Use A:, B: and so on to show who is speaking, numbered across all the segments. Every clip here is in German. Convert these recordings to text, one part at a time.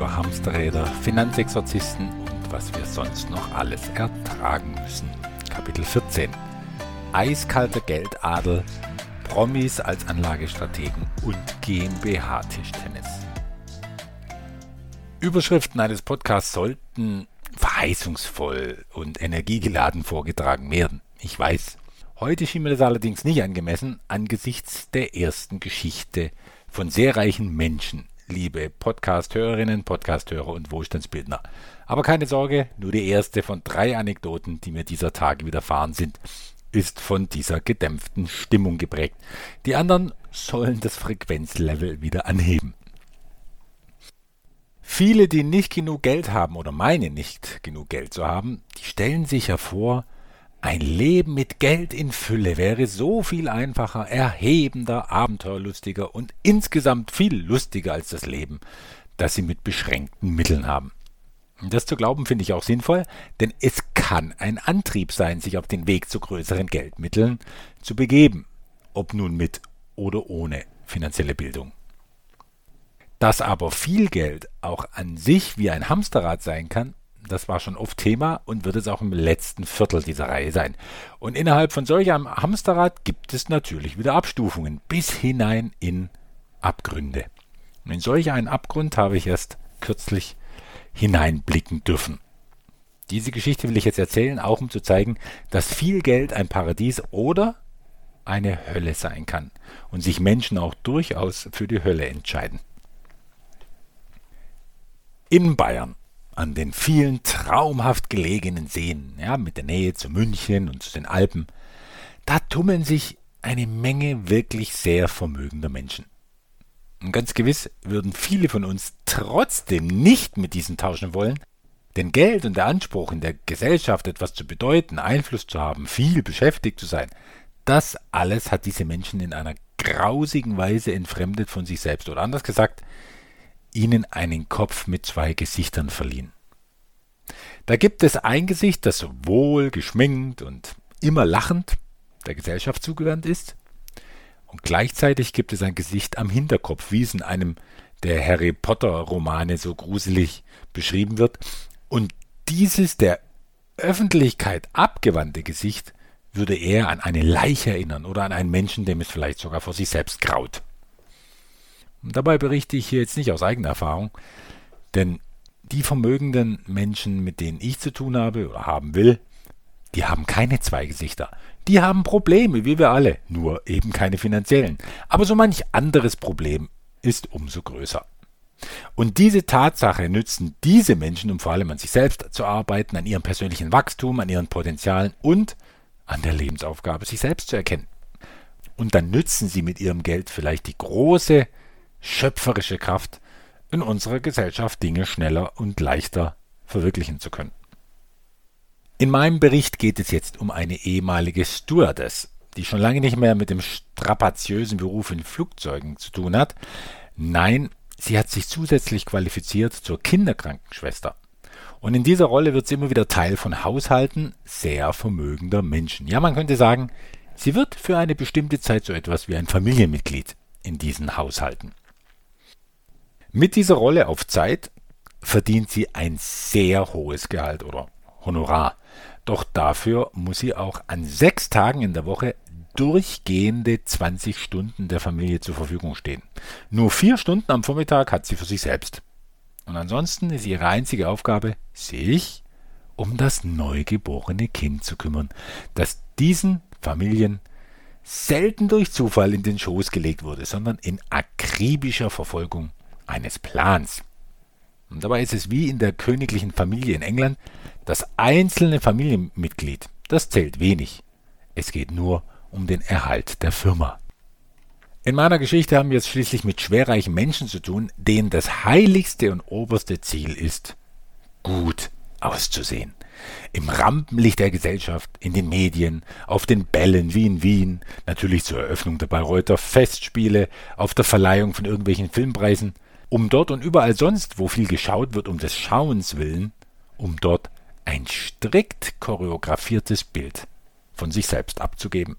A: über Hamsterräder, Finanzexorzisten und was wir sonst noch alles ertragen müssen. Kapitel 14. Eiskalter Geldadel, Promis als Anlagestrategen und GmbH-Tischtennis. Überschriften eines Podcasts sollten verheißungsvoll und energiegeladen vorgetragen werden. Ich weiß. Heute schien mir das allerdings nicht angemessen angesichts der ersten Geschichte von sehr reichen Menschen, liebe Podcast-Hörerinnen, Podcast-Hörer und Wohlstandsbildner. Aber keine Sorge, nur die erste von drei Anekdoten, die mir dieser Tage widerfahren sind, ist von dieser gedämpften Stimmung geprägt. Die anderen sollen das Frequenzlevel wieder anheben. Viele, die nicht genug Geld haben oder meinen nicht genug Geld zu haben, die stellen sich hervor, ein Leben mit Geld in Fülle wäre so viel einfacher, erhebender, abenteuerlustiger und insgesamt viel lustiger als das Leben, das sie mit beschränkten Mitteln haben. Das zu glauben finde ich auch sinnvoll, denn es kann ein Antrieb sein, sich auf den Weg zu größeren Geldmitteln zu begeben, ob nun mit oder ohne finanzielle Bildung. Dass aber viel Geld auch an sich wie ein Hamsterrad sein kann, das war schon oft Thema und wird es auch im letzten Viertel dieser Reihe sein. Und innerhalb von solch einem Hamsterrad gibt es natürlich wieder Abstufungen bis hinein in Abgründe. Und in solch einen Abgrund habe ich erst kürzlich hineinblicken dürfen. Diese Geschichte will ich jetzt erzählen, auch um zu zeigen, dass viel Geld ein Paradies oder eine Hölle sein kann und sich Menschen auch durchaus für die Hölle entscheiden. In Bayern an den vielen traumhaft gelegenen Seen, ja, mit der Nähe zu München und zu den Alpen, da tummeln sich eine Menge wirklich sehr vermögender Menschen. Und ganz gewiss würden viele von uns trotzdem nicht mit diesen tauschen wollen, denn Geld und der Anspruch in der Gesellschaft etwas zu bedeuten, Einfluss zu haben, viel beschäftigt zu sein, das alles hat diese Menschen in einer grausigen Weise entfremdet von sich selbst. Oder anders gesagt, ihnen einen Kopf mit zwei Gesichtern verliehen. Da gibt es ein Gesicht, das wohl geschminkt und immer lachend der Gesellschaft zugewandt ist, und gleichzeitig gibt es ein Gesicht am Hinterkopf, wie es in einem der Harry Potter Romane so gruselig beschrieben wird, und dieses der Öffentlichkeit abgewandte Gesicht würde eher an eine Leiche erinnern oder an einen Menschen, dem es vielleicht sogar vor sich selbst graut. Und dabei berichte ich hier jetzt nicht aus eigener Erfahrung, denn die vermögenden Menschen, mit denen ich zu tun habe oder haben will, die haben keine zwei Gesichter. Die haben Probleme, wie wir alle, nur eben keine finanziellen. Aber so manch anderes Problem ist umso größer. Und diese Tatsache nützen diese Menschen, um vor allem an sich selbst zu arbeiten, an ihrem persönlichen Wachstum, an ihren Potenzialen und an der Lebensaufgabe, sich selbst zu erkennen. Und dann nützen sie mit ihrem Geld vielleicht die große schöpferische Kraft, in unserer Gesellschaft Dinge schneller und leichter verwirklichen zu können. In meinem Bericht geht es jetzt um eine ehemalige Stewardess, die schon lange nicht mehr mit dem strapaziösen Beruf in Flugzeugen zu tun hat. Nein, sie hat sich zusätzlich qualifiziert zur Kinderkrankenschwester. Und in dieser Rolle wird sie immer wieder Teil von Haushalten sehr vermögender Menschen. Ja, man könnte sagen, sie wird für eine bestimmte Zeit so etwas wie ein Familienmitglied in diesen Haushalten. Mit dieser Rolle auf Zeit verdient sie ein sehr hohes Gehalt oder Honorar. Doch dafür muss sie auch an sechs Tagen in der Woche durchgehende 20 Stunden der Familie zur Verfügung stehen. Nur vier Stunden am Vormittag hat sie für sich selbst. Und ansonsten ist ihre einzige Aufgabe, sich um das neugeborene Kind zu kümmern, das diesen Familien selten durch Zufall in den Schoß gelegt wurde, sondern in akribischer Verfolgung eines Plans. Und dabei ist es wie in der königlichen Familie in England, das einzelne Familienmitglied, das zählt wenig. Es geht nur um den Erhalt der Firma. In meiner Geschichte haben wir es schließlich mit schwerreichen Menschen zu tun, denen das heiligste und oberste Ziel ist, gut auszusehen. Im Rampenlicht der Gesellschaft, in den Medien, auf den Bällen wie in Wien, natürlich zur Eröffnung der Bayreuther Festspiele, auf der Verleihung von irgendwelchen Filmpreisen – um dort und überall sonst, wo viel geschaut wird, um des Schauens willen, um dort ein strikt choreografiertes Bild von sich selbst abzugeben.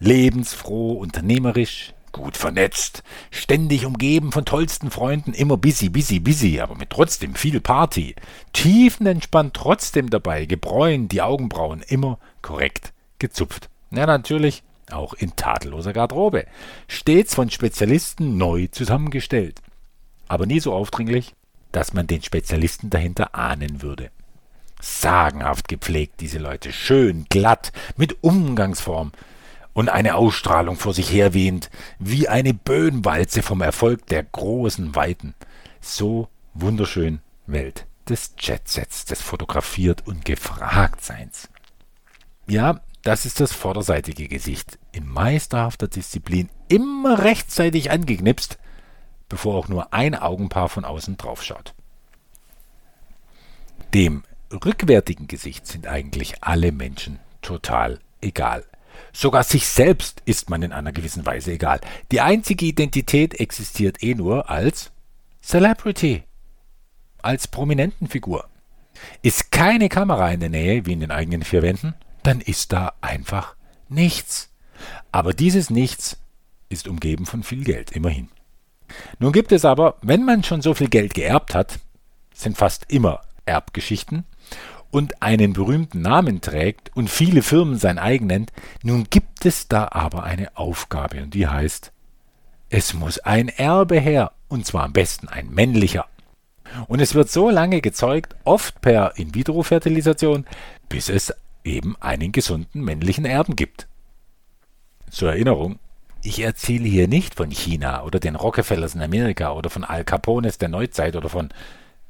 A: Lebensfroh, unternehmerisch, gut vernetzt, ständig umgeben von tollsten Freunden, immer busy, busy, busy, aber mit trotzdem viel Party, tiefenentspannt trotzdem dabei, gebräunt, die Augenbrauen immer korrekt gezupft. Ja, natürlich auch in tadelloser Garderobe, stets von Spezialisten neu zusammengestellt, aber nie so aufdringlich, dass man den Spezialisten dahinter ahnen würde. Sagenhaft gepflegt, diese Leute, schön, glatt, mit Umgangsform, und eine Ausstrahlung vor sich herwehend, wie eine Böhnwalze vom Erfolg der großen Weiten. So wunderschön Welt des Jetsets, des Fotografiert und Gefragtseins. Ja, das ist das vorderseitige Gesicht, in meisterhafter Disziplin, immer rechtzeitig angeknipst, bevor auch nur ein Augenpaar von außen draufschaut. Dem rückwärtigen Gesicht sind eigentlich alle Menschen total egal. Sogar sich selbst ist man in einer gewissen Weise egal. Die einzige Identität existiert eh nur als Celebrity, als Prominentenfigur. Ist keine Kamera in der Nähe, wie in den eigenen vier Wänden, dann ist da einfach nichts. Aber dieses Nichts ist umgeben von viel Geld, immerhin. Nun gibt es aber, wenn man schon so viel Geld geerbt hat, sind fast immer Erbgeschichten, und einen berühmten Namen trägt und viele Firmen sein eigen nennt, nun gibt es da aber eine Aufgabe und die heißt, es muss ein Erbe her, und zwar am besten ein männlicher. Und es wird so lange gezeugt, oft per In-vitro-Fertilisation, bis es eben einen gesunden männlichen Erben gibt. Zur Erinnerung, ich erzähle hier nicht von China oder den Rockefellers in Amerika oder von Al Capones der Neuzeit oder von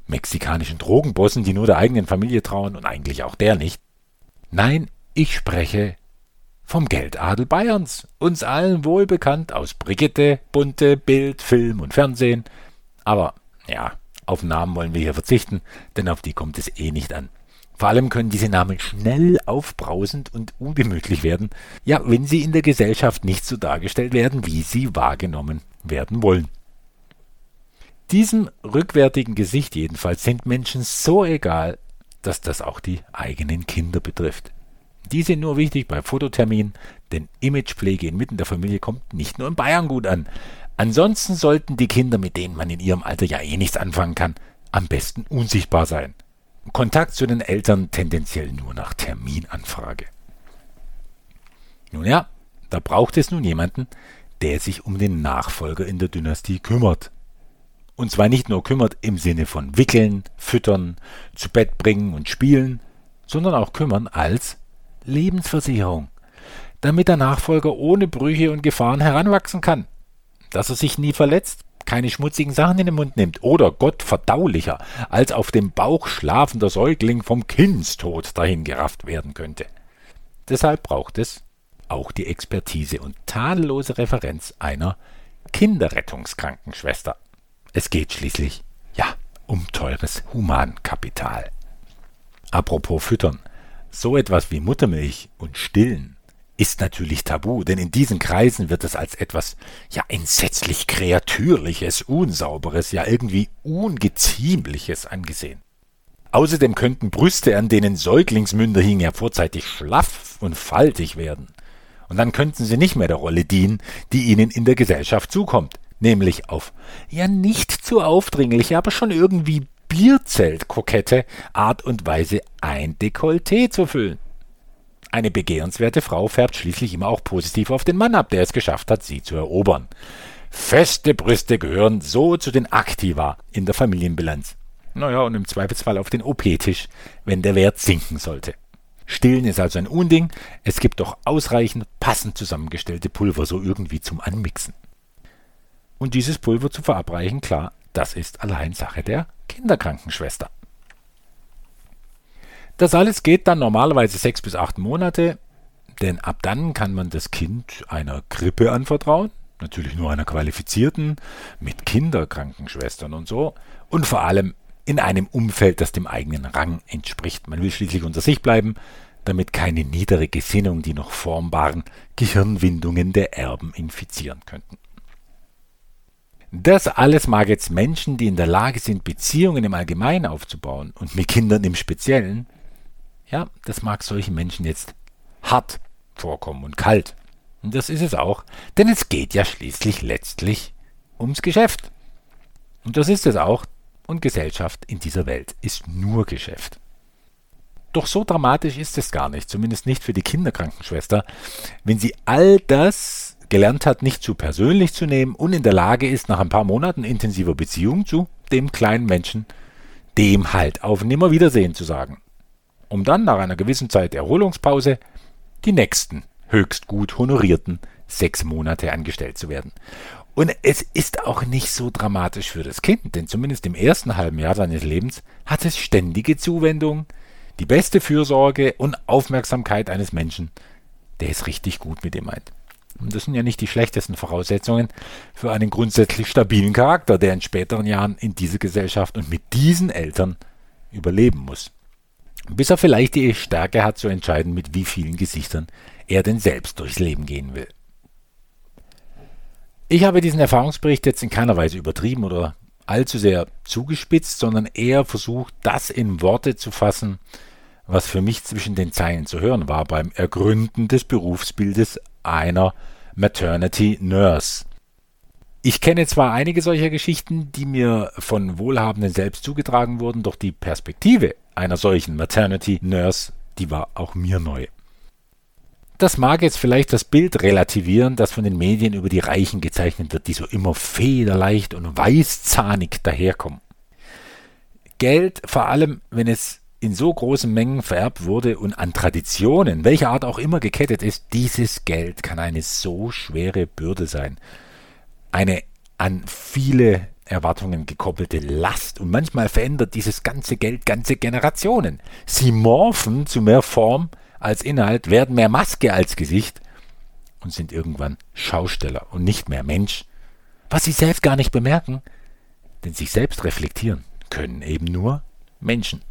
A: mexikanischen Drogenbossen, die nur der eigenen Familie trauen und eigentlich auch der nicht. Nein, ich spreche vom Geldadel Bayerns, uns allen wohlbekannt aus Brigitte, Bunte, Bild, Film und Fernsehen. Aber ja, auf Namen wollen wir hier verzichten, denn auf die kommt es eh nicht an. Vor allem können diese Namen schnell aufbrausend und ungemütlich werden, ja, wenn sie in der Gesellschaft nicht so dargestellt werden, wie sie wahrgenommen werden wollen. Diesem rückwärtigen Gesicht jedenfalls sind Menschen so egal, dass das auch die eigenen Kinder betrifft. Die sind nur wichtig bei Fototerminen, denn Imagepflege inmitten der Familie kommt nicht nur in Bayern gut an. Ansonsten sollten die Kinder, mit denen man in ihrem Alter ja eh nichts anfangen kann, am besten unsichtbar sein. Kontakt zu den Eltern tendenziell nur nach Terminanfrage. Nun ja, da braucht es nun jemanden, der sich um den Nachfolger in der Dynastie kümmert. Und zwar nicht nur kümmert im Sinne von wickeln, füttern, zu Bett bringen und spielen, sondern auch kümmern als Lebensversicherung, damit der Nachfolger ohne Brüche und Gefahren heranwachsen kann, dass er sich nie verletzt, keine schmutzigen Sachen in den Mund nimmt oder Gott verdaulicher als auf dem Bauch schlafender Säugling vom Kindstod dahingerafft werden könnte. Deshalb braucht es auch die Expertise und tadellose Referenz einer Kinderrettungskrankenschwester. Es geht schließlich, ja, um teures Humankapital. Apropos Füttern. So etwas wie Muttermilch und Stillen ist natürlich tabu, denn in diesen Kreisen wird es als etwas, ja, entsetzlich Kreatürliches, Unsauberes, ja, irgendwie Ungeziemliches angesehen. Außerdem könnten Brüste, an denen Säuglingsmünder hingen, ja vorzeitig schlaff und faltig werden. Und dann könnten sie nicht mehr der Rolle dienen, die ihnen in der Gesellschaft zukommt nämlich auf ja nicht zu aufdringliche, aber schon irgendwie Bierzelt-kokette Art und Weise ein Dekolleté zu füllen. Eine begehrenswerte Frau färbt schließlich immer auch positiv auf den Mann ab, der es geschafft hat, sie zu erobern. Feste Brüste gehören so zu den Aktiva in der Familienbilanz. Naja, und im Zweifelsfall auf den OP-Tisch, wenn der Wert sinken sollte. Stillen ist also ein Unding, es gibt doch ausreichend passend zusammengestellte Pulver so irgendwie zum Anmixen. Und dieses Pulver zu verabreichen, klar, das ist allein Sache der Kinderkrankenschwester. Das alles geht dann normalerweise sechs bis acht Monate, denn ab dann kann man das Kind einer Krippe anvertrauen, natürlich nur einer qualifizierten, mit Kinderkrankenschwestern und so, und vor allem in einem Umfeld, das dem eigenen Rang entspricht. Man will schließlich unter sich bleiben, damit keine niedere Gesinnung die noch formbaren Gehirnwindungen der Erben infizieren könnten. Das alles mag jetzt Menschen, die in der Lage sind, Beziehungen im Allgemeinen aufzubauen und mit Kindern im Speziellen, ja, das mag solchen Menschen jetzt hart vorkommen und kalt. Und das ist es auch, denn es geht ja schließlich letztlich ums Geschäft. Und das ist es auch, und Gesellschaft in dieser Welt ist nur Geschäft. Doch so dramatisch ist es gar nicht, zumindest nicht für die Kinderkrankenschwester, wenn sie all das gelernt hat, nicht zu persönlich zu nehmen und in der Lage ist, nach ein paar Monaten intensiver Beziehung zu dem kleinen Menschen, dem halt auf Nimmerwiedersehen zu sagen. Um dann nach einer gewissen Zeit Erholungspause die nächsten höchst gut honorierten sechs Monate angestellt zu werden. Und es ist auch nicht so dramatisch für das Kind, denn zumindest im ersten halben Jahr seines Lebens hat es ständige Zuwendung, die beste Fürsorge und Aufmerksamkeit eines Menschen, der es richtig gut mit ihm meint. Und das sind ja nicht die schlechtesten Voraussetzungen für einen grundsätzlich stabilen Charakter, der in späteren Jahren in dieser Gesellschaft und mit diesen Eltern überleben muss. Bis er vielleicht die Stärke hat zu entscheiden, mit wie vielen Gesichtern er denn selbst durchs Leben gehen will. Ich habe diesen Erfahrungsbericht jetzt in keiner Weise übertrieben oder allzu sehr zugespitzt, sondern eher versucht, das in Worte zu fassen, was für mich zwischen den Zeilen zu hören war beim Ergründen des Berufsbildes einer Maternity Nurse. Ich kenne zwar einige solcher Geschichten, die mir von Wohlhabenden selbst zugetragen wurden, doch die Perspektive einer solchen Maternity Nurse, die war auch mir neu. Das mag jetzt vielleicht das Bild relativieren, das von den Medien über die Reichen gezeichnet wird, die so immer federleicht und weißzahnig daherkommen. Geld, vor allem wenn es in so großen Mengen vererbt wurde und an Traditionen, welcher Art auch immer gekettet ist, dieses Geld kann eine so schwere Bürde sein. Eine an viele Erwartungen gekoppelte Last und manchmal verändert dieses ganze Geld ganze Generationen. Sie morphen zu mehr Form als Inhalt, werden mehr Maske als Gesicht und sind irgendwann Schausteller und nicht mehr Mensch, was sie selbst gar nicht bemerken, denn sich selbst reflektieren können eben nur Menschen.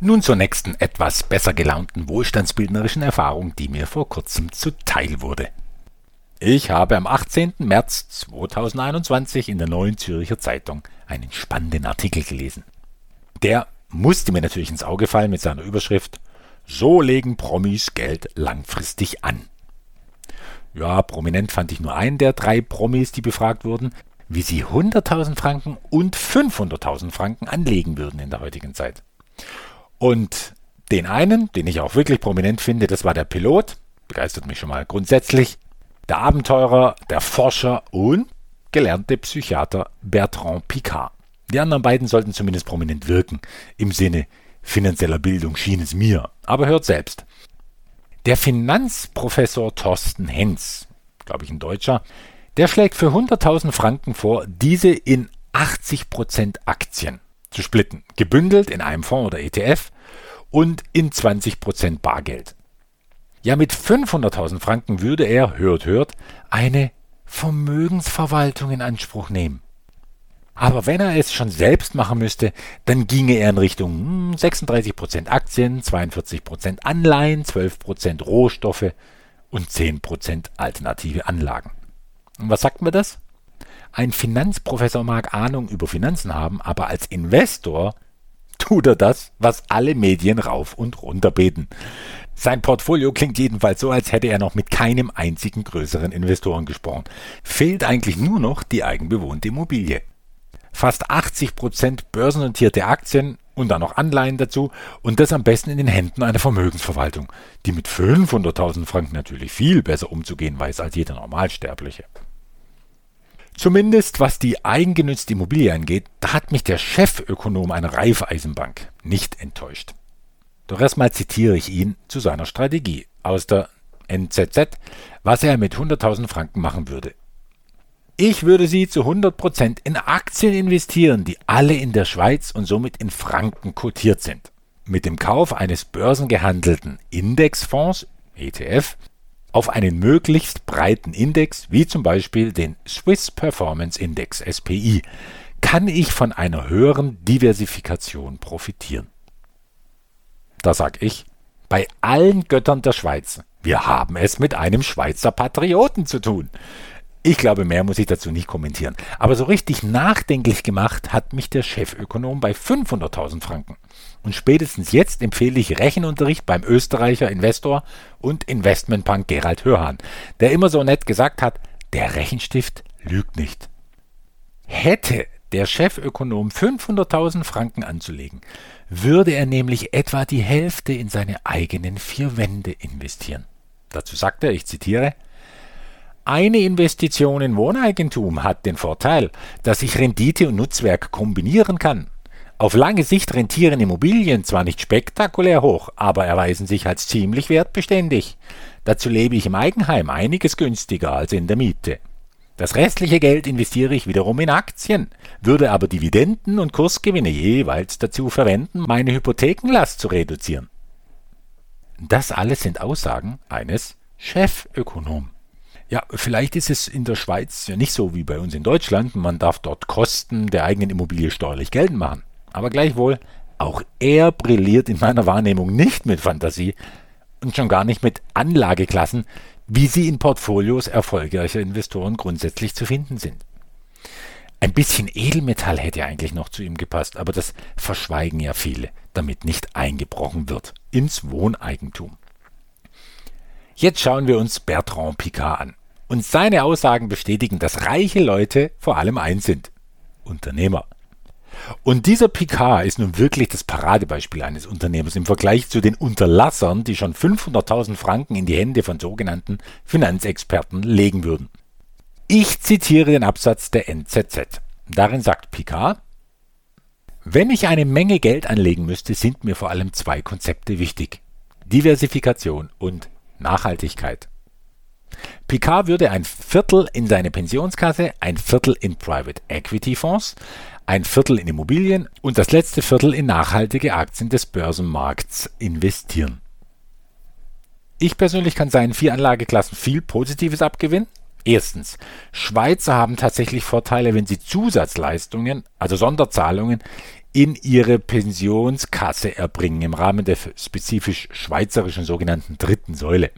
A: Nun zur nächsten etwas besser gelaunten wohlstandsbildnerischen Erfahrung, die mir vor kurzem zuteil wurde. Ich habe am 18. März 2021 in der Neuen Zürcher Zeitung einen spannenden Artikel gelesen. Der musste mir natürlich ins Auge fallen mit seiner Überschrift So legen Promis Geld langfristig an. Ja, prominent fand ich nur einen der drei Promis, die befragt wurden, wie sie 100.000 Franken und 500.000 Franken anlegen würden in der heutigen Zeit. Und den einen, den ich auch wirklich prominent finde, das war der Pilot, begeistert mich schon mal grundsätzlich, der Abenteurer, der Forscher und gelernte Psychiater Bertrand Picard. Die anderen beiden sollten zumindest prominent wirken. Im Sinne finanzieller Bildung schien es mir. Aber hört selbst. Der Finanzprofessor Thorsten Hens, glaube ich ein Deutscher, der schlägt für 100.000 Franken vor, diese in 80% Aktien zu splitten, gebündelt in einem Fonds oder ETF und in 20% Bargeld. Ja, mit 500.000 Franken würde er, hört, hört, eine Vermögensverwaltung in Anspruch nehmen. Aber wenn er es schon selbst machen müsste, dann ginge er in Richtung 36% hm, Aktien, 42% Anleihen, 12% Rohstoffe und 10% alternative Anlagen. Und was sagt mir das? Ein Finanzprofessor mag Ahnung über Finanzen haben, aber als Investor tut er das, was alle Medien rauf und runter beten. Sein Portfolio klingt jedenfalls so, als hätte er noch mit keinem einzigen größeren Investoren gesprochen. Fehlt eigentlich nur noch die eigenbewohnte Immobilie. Fast 80 Prozent börsennotierte Aktien und dann noch Anleihen dazu und das am besten in den Händen einer Vermögensverwaltung, die mit 500.000 Franken natürlich viel besser umzugehen weiß als jeder Normalsterbliche. Zumindest was die eigengenützte Immobilie angeht, da hat mich der Chefökonom einer Raiffeisenbank nicht enttäuscht. Doch erstmal zitiere ich ihn zu seiner Strategie aus der NZZ, was er mit 100.000 Franken machen würde. Ich würde sie zu 100% in Aktien investieren, die alle in der Schweiz und somit in Franken kotiert sind. Mit dem Kauf eines börsengehandelten Indexfonds, ETF, auf einen möglichst breiten Index, wie zum Beispiel den Swiss Performance Index SPI, kann ich von einer höheren Diversifikation profitieren. Da sag ich, bei allen Göttern der Schweiz, wir haben es mit einem Schweizer Patrioten zu tun. Ich glaube, mehr muss ich dazu nicht kommentieren. Aber so richtig nachdenklich gemacht hat mich der Chefökonom bei 500.000 Franken. Und spätestens jetzt empfehle ich Rechenunterricht beim Österreicher Investor und Investmentbank Gerald Hörhan, der immer so nett gesagt hat, der Rechenstift lügt nicht. Hätte der Chefökonom 500.000 Franken anzulegen, würde er nämlich etwa die Hälfte in seine eigenen vier Wände investieren. Dazu sagt er, ich zitiere, eine Investition in Wohneigentum hat den Vorteil, dass ich Rendite und Nutzwerk kombinieren kann. Auf lange Sicht rentieren Immobilien zwar nicht spektakulär hoch, aber erweisen sich als ziemlich wertbeständig. Dazu lebe ich im Eigenheim einiges günstiger als in der Miete. Das restliche Geld investiere ich wiederum in Aktien, würde aber Dividenden und Kursgewinne jeweils dazu verwenden, meine Hypothekenlast zu reduzieren. Das alles sind Aussagen eines Chefökonom. Ja, vielleicht ist es in der Schweiz ja nicht so wie bei uns in Deutschland. Man darf dort Kosten der eigenen Immobilie steuerlich geltend machen. Aber gleichwohl, auch er brilliert in meiner Wahrnehmung nicht mit Fantasie und schon gar nicht mit Anlageklassen, wie sie in Portfolios erfolgreicher Investoren grundsätzlich zu finden sind. Ein bisschen Edelmetall hätte eigentlich noch zu ihm gepasst, aber das verschweigen ja viele, damit nicht eingebrochen wird ins Wohneigentum. Jetzt schauen wir uns Bertrand Picard an. Und seine Aussagen bestätigen, dass reiche Leute vor allem eins sind. Unternehmer. Und dieser Picard ist nun wirklich das Paradebeispiel eines Unternehmers im Vergleich zu den Unterlassern, die schon 500.000 Franken in die Hände von sogenannten Finanzexperten legen würden. Ich zitiere den Absatz der NZZ. Darin sagt Picard, wenn ich eine Menge Geld anlegen müsste, sind mir vor allem zwei Konzepte wichtig. Diversifikation und Nachhaltigkeit. Picard würde ein Viertel in seine Pensionskasse, ein Viertel in Private Equity Fonds, ein Viertel in Immobilien und das letzte Viertel in nachhaltige Aktien des Börsenmarkts investieren. Ich persönlich kann seinen vier Anlageklassen viel Positives abgewinnen. Erstens, Schweizer haben tatsächlich Vorteile, wenn sie Zusatzleistungen, also Sonderzahlungen, in ihre Pensionskasse erbringen im Rahmen der spezifisch schweizerischen sogenannten dritten Säule.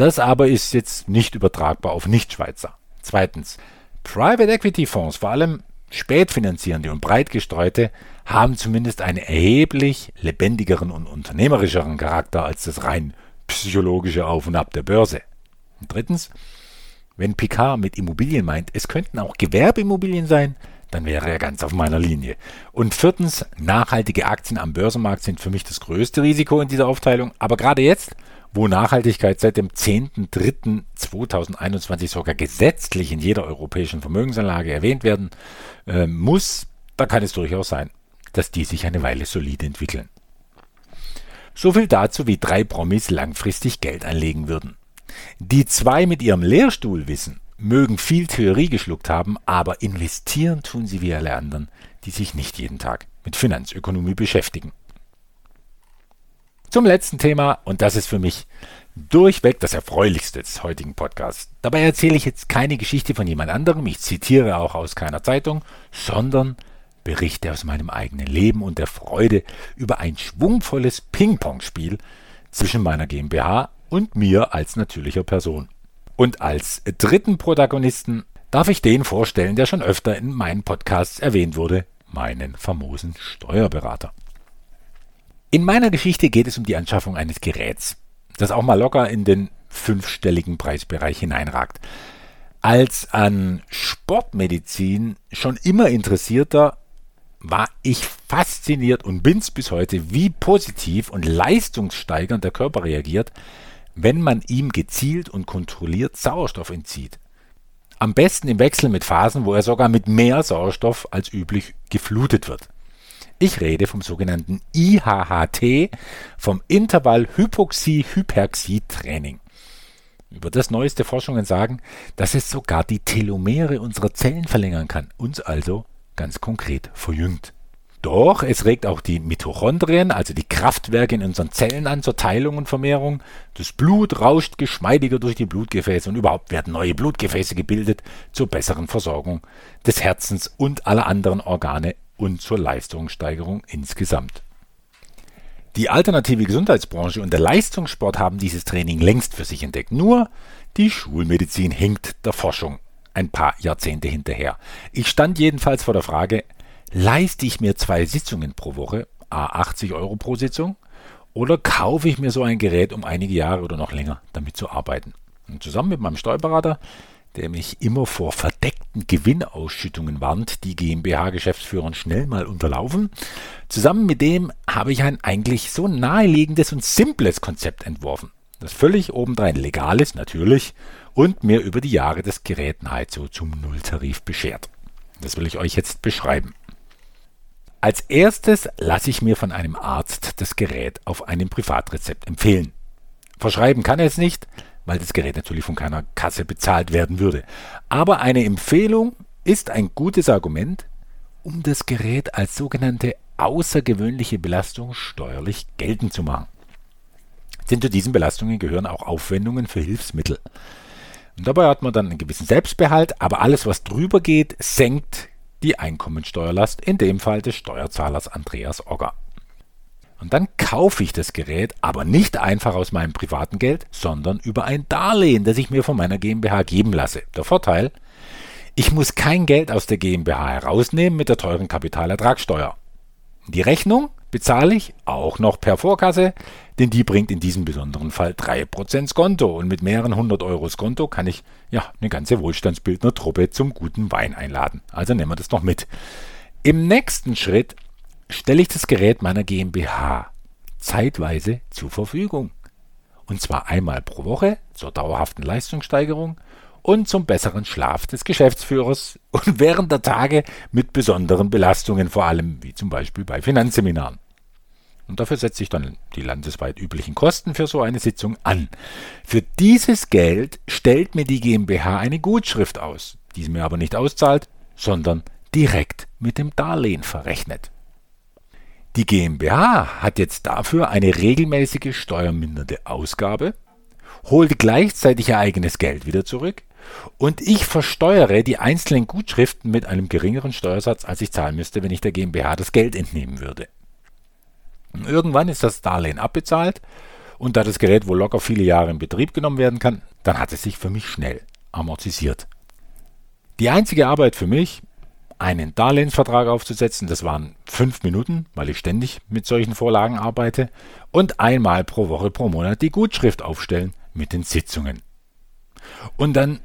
A: Das aber ist jetzt nicht übertragbar auf Nichtschweizer. Zweitens, Private Equity Fonds, vor allem spätfinanzierende und breit gestreute, haben zumindest einen erheblich lebendigeren und unternehmerischeren Charakter als das rein psychologische Auf und Ab der Börse. Und drittens, wenn Picard mit Immobilien meint, es könnten auch Gewerbeimmobilien sein, dann wäre er ganz auf meiner Linie. Und viertens, nachhaltige Aktien am Börsenmarkt sind für mich das größte Risiko in dieser Aufteilung. Aber gerade jetzt, wo Nachhaltigkeit seit dem 10.03.2021 sogar gesetzlich in jeder europäischen Vermögensanlage erwähnt werden äh, muss, da kann es durchaus sein, dass die sich eine Weile solide entwickeln. So viel dazu, wie drei Promis langfristig Geld anlegen würden. Die zwei mit ihrem Lehrstuhlwissen mögen viel Theorie geschluckt haben, aber investieren tun sie wie alle anderen, die sich nicht jeden Tag mit Finanzökonomie beschäftigen. Zum letzten Thema, und das ist für mich durchweg das Erfreulichste des heutigen Podcasts. Dabei erzähle ich jetzt keine Geschichte von jemand anderem, ich zitiere auch aus keiner Zeitung, sondern berichte aus meinem eigenen Leben und der Freude über ein schwungvolles Ping-Pong-Spiel zwischen meiner GmbH und mir als natürlicher Person. Und als dritten Protagonisten darf ich den vorstellen, der schon öfter in meinen Podcasts erwähnt wurde, meinen famosen Steuerberater. In meiner Geschichte geht es um die Anschaffung eines Geräts, das auch mal locker in den fünfstelligen Preisbereich hineinragt. Als an Sportmedizin schon immer interessierter war ich fasziniert und bin's bis heute, wie positiv und leistungssteigernd der Körper reagiert, wenn man ihm gezielt und kontrolliert Sauerstoff entzieht. Am besten im Wechsel mit Phasen, wo er sogar mit mehr Sauerstoff als üblich geflutet wird. Ich rede vom sogenannten IHHT, vom Intervall-Hypoxie-Hyperxie-Training. Über das neueste Forschungen sagen, dass es sogar die Telomere unserer Zellen verlängern kann, uns also ganz konkret verjüngt. Doch es regt auch die Mitochondrien, also die Kraftwerke in unseren Zellen an zur Teilung und Vermehrung. Das Blut rauscht geschmeidiger durch die Blutgefäße und überhaupt werden neue Blutgefäße gebildet zur besseren Versorgung des Herzens und aller anderen Organe und zur Leistungssteigerung insgesamt. Die alternative Gesundheitsbranche und der Leistungssport haben dieses Training längst für sich entdeckt. Nur die Schulmedizin hinkt der Forschung ein paar Jahrzehnte hinterher. Ich stand jedenfalls vor der Frage, leiste ich mir zwei Sitzungen pro Woche, a 80 Euro pro Sitzung, oder kaufe ich mir so ein Gerät, um einige Jahre oder noch länger damit zu arbeiten? Und zusammen mit meinem Steuerberater, der mich immer vor verdeckten Gewinnausschüttungen warnt, die GmbH-Geschäftsführern schnell mal unterlaufen, zusammen mit dem habe ich ein eigentlich so naheliegendes und simples Konzept entworfen, das völlig obendrein legal ist, natürlich, und mir über die Jahre das Gerät nahezu zum Nulltarif beschert. Das will ich euch jetzt beschreiben. Als erstes lasse ich mir von einem Arzt das Gerät auf einem Privatrezept empfehlen. Verschreiben kann er es nicht, weil das Gerät natürlich von keiner Kasse bezahlt werden würde. Aber eine Empfehlung ist ein gutes Argument, um das Gerät als sogenannte außergewöhnliche Belastung steuerlich geltend zu machen. Denn zu diesen Belastungen gehören auch Aufwendungen für Hilfsmittel. Und dabei hat man dann einen gewissen Selbstbehalt, aber alles, was drüber geht, senkt die Einkommensteuerlast, in dem Fall des Steuerzahlers Andreas Ogger. Und dann kaufe ich das Gerät, aber nicht einfach aus meinem privaten Geld, sondern über ein Darlehen, das ich mir von meiner GmbH geben lasse. Der Vorteil, ich muss kein Geld aus der GmbH herausnehmen mit der teuren Kapitalertragssteuer. Die Rechnung bezahle ich auch noch per Vorkasse, denn die bringt in diesem besonderen Fall 3% Skonto und mit mehreren hundert Euro Skonto kann ich ja eine ganze Wohlstandsbildner-Truppe zum guten Wein einladen. Also nehmen wir das noch mit. Im nächsten Schritt stelle ich das Gerät meiner GmbH zeitweise zur Verfügung. Und zwar einmal pro Woche zur dauerhaften Leistungssteigerung und zum besseren Schlaf des Geschäftsführers und während der Tage mit besonderen Belastungen, vor allem wie zum Beispiel bei Finanzseminaren. Und dafür setze ich dann die landesweit üblichen Kosten für so eine Sitzung an. Für dieses Geld stellt mir die GmbH eine Gutschrift aus, die sie mir aber nicht auszahlt, sondern direkt mit dem Darlehen verrechnet. Die GmbH hat jetzt dafür eine regelmäßige steuermindernde Ausgabe, holt gleichzeitig ihr eigenes Geld wieder zurück und ich versteuere die einzelnen Gutschriften mit einem geringeren Steuersatz, als ich zahlen müsste, wenn ich der GmbH das Geld entnehmen würde. Irgendwann ist das Darlehen abbezahlt und da das Gerät wohl locker viele Jahre in Betrieb genommen werden kann, dann hat es sich für mich schnell amortisiert. Die einzige Arbeit für mich, einen Darlehensvertrag aufzusetzen, das waren fünf Minuten, weil ich ständig mit solchen Vorlagen arbeite, und einmal pro Woche pro Monat die Gutschrift aufstellen mit den Sitzungen. Und dann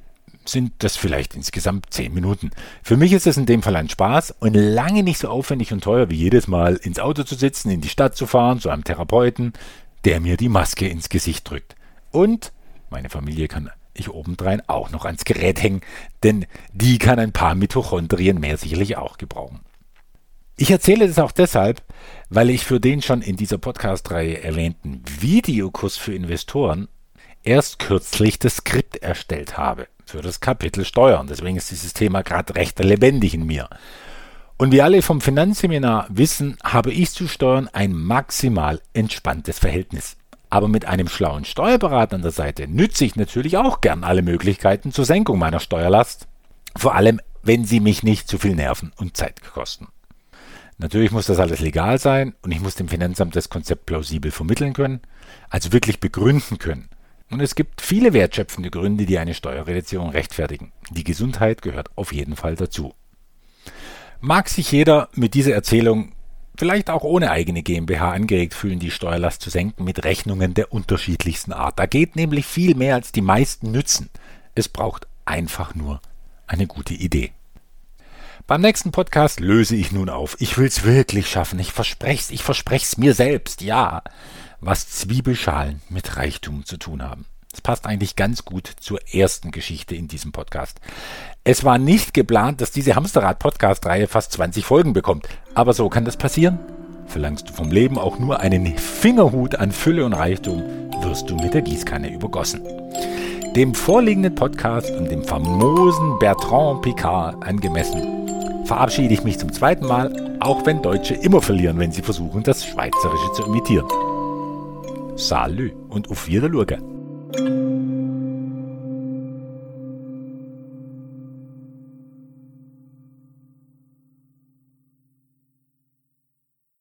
A: sind das vielleicht insgesamt zehn Minuten. Für mich ist es in dem Fall ein Spaß und lange nicht so aufwendig und teuer wie jedes Mal ins Auto zu sitzen, in die Stadt zu fahren, zu einem Therapeuten, der mir die Maske ins Gesicht drückt. Und meine Familie kann ich obendrein auch noch ans Gerät hängen, denn die kann ein paar Mitochondrien mehr sicherlich auch gebrauchen. Ich erzähle das auch deshalb, weil ich für den schon in dieser Podcast-Reihe erwähnten Videokurs für Investoren erst kürzlich das Skript erstellt habe für das Kapitel Steuern. Deswegen ist dieses Thema gerade recht lebendig in mir. Und wie alle vom Finanzseminar wissen, habe ich zu Steuern ein maximal entspanntes Verhältnis. Aber mit einem schlauen Steuerberater an der Seite nütze ich natürlich auch gern alle Möglichkeiten zur Senkung meiner Steuerlast. Vor allem, wenn sie mich nicht zu viel Nerven und Zeit kosten. Natürlich muss das alles legal sein und ich muss dem Finanzamt das Konzept plausibel vermitteln können, also wirklich begründen können. Und es gibt viele wertschöpfende Gründe, die eine Steuerreduzierung rechtfertigen. Die Gesundheit gehört auf jeden Fall dazu. Mag sich jeder mit dieser Erzählung vielleicht auch ohne eigene GmbH angeregt fühlen, die Steuerlast zu senken mit Rechnungen der unterschiedlichsten Art. Da geht nämlich viel mehr, als die meisten nützen. Es braucht einfach nur eine gute Idee. Beim nächsten Podcast löse ich nun auf. Ich will's wirklich schaffen. Ich versprech's, ich versprech's mir selbst, ja was Zwiebelschalen mit Reichtum zu tun haben. Das passt eigentlich ganz gut zur ersten Geschichte in diesem Podcast. Es war nicht geplant, dass diese Hamsterrad-Podcast-Reihe fast 20 Folgen bekommt. Aber so kann das passieren. Verlangst du vom Leben auch nur einen Fingerhut an Fülle und Reichtum, wirst du mit der Gießkanne übergossen. Dem vorliegenden Podcast und dem famosen Bertrand Picard angemessen verabschiede ich mich zum zweiten Mal, auch wenn Deutsche immer verlieren, wenn sie versuchen, das Schweizerische zu imitieren. Salü und auf Wiedersehen.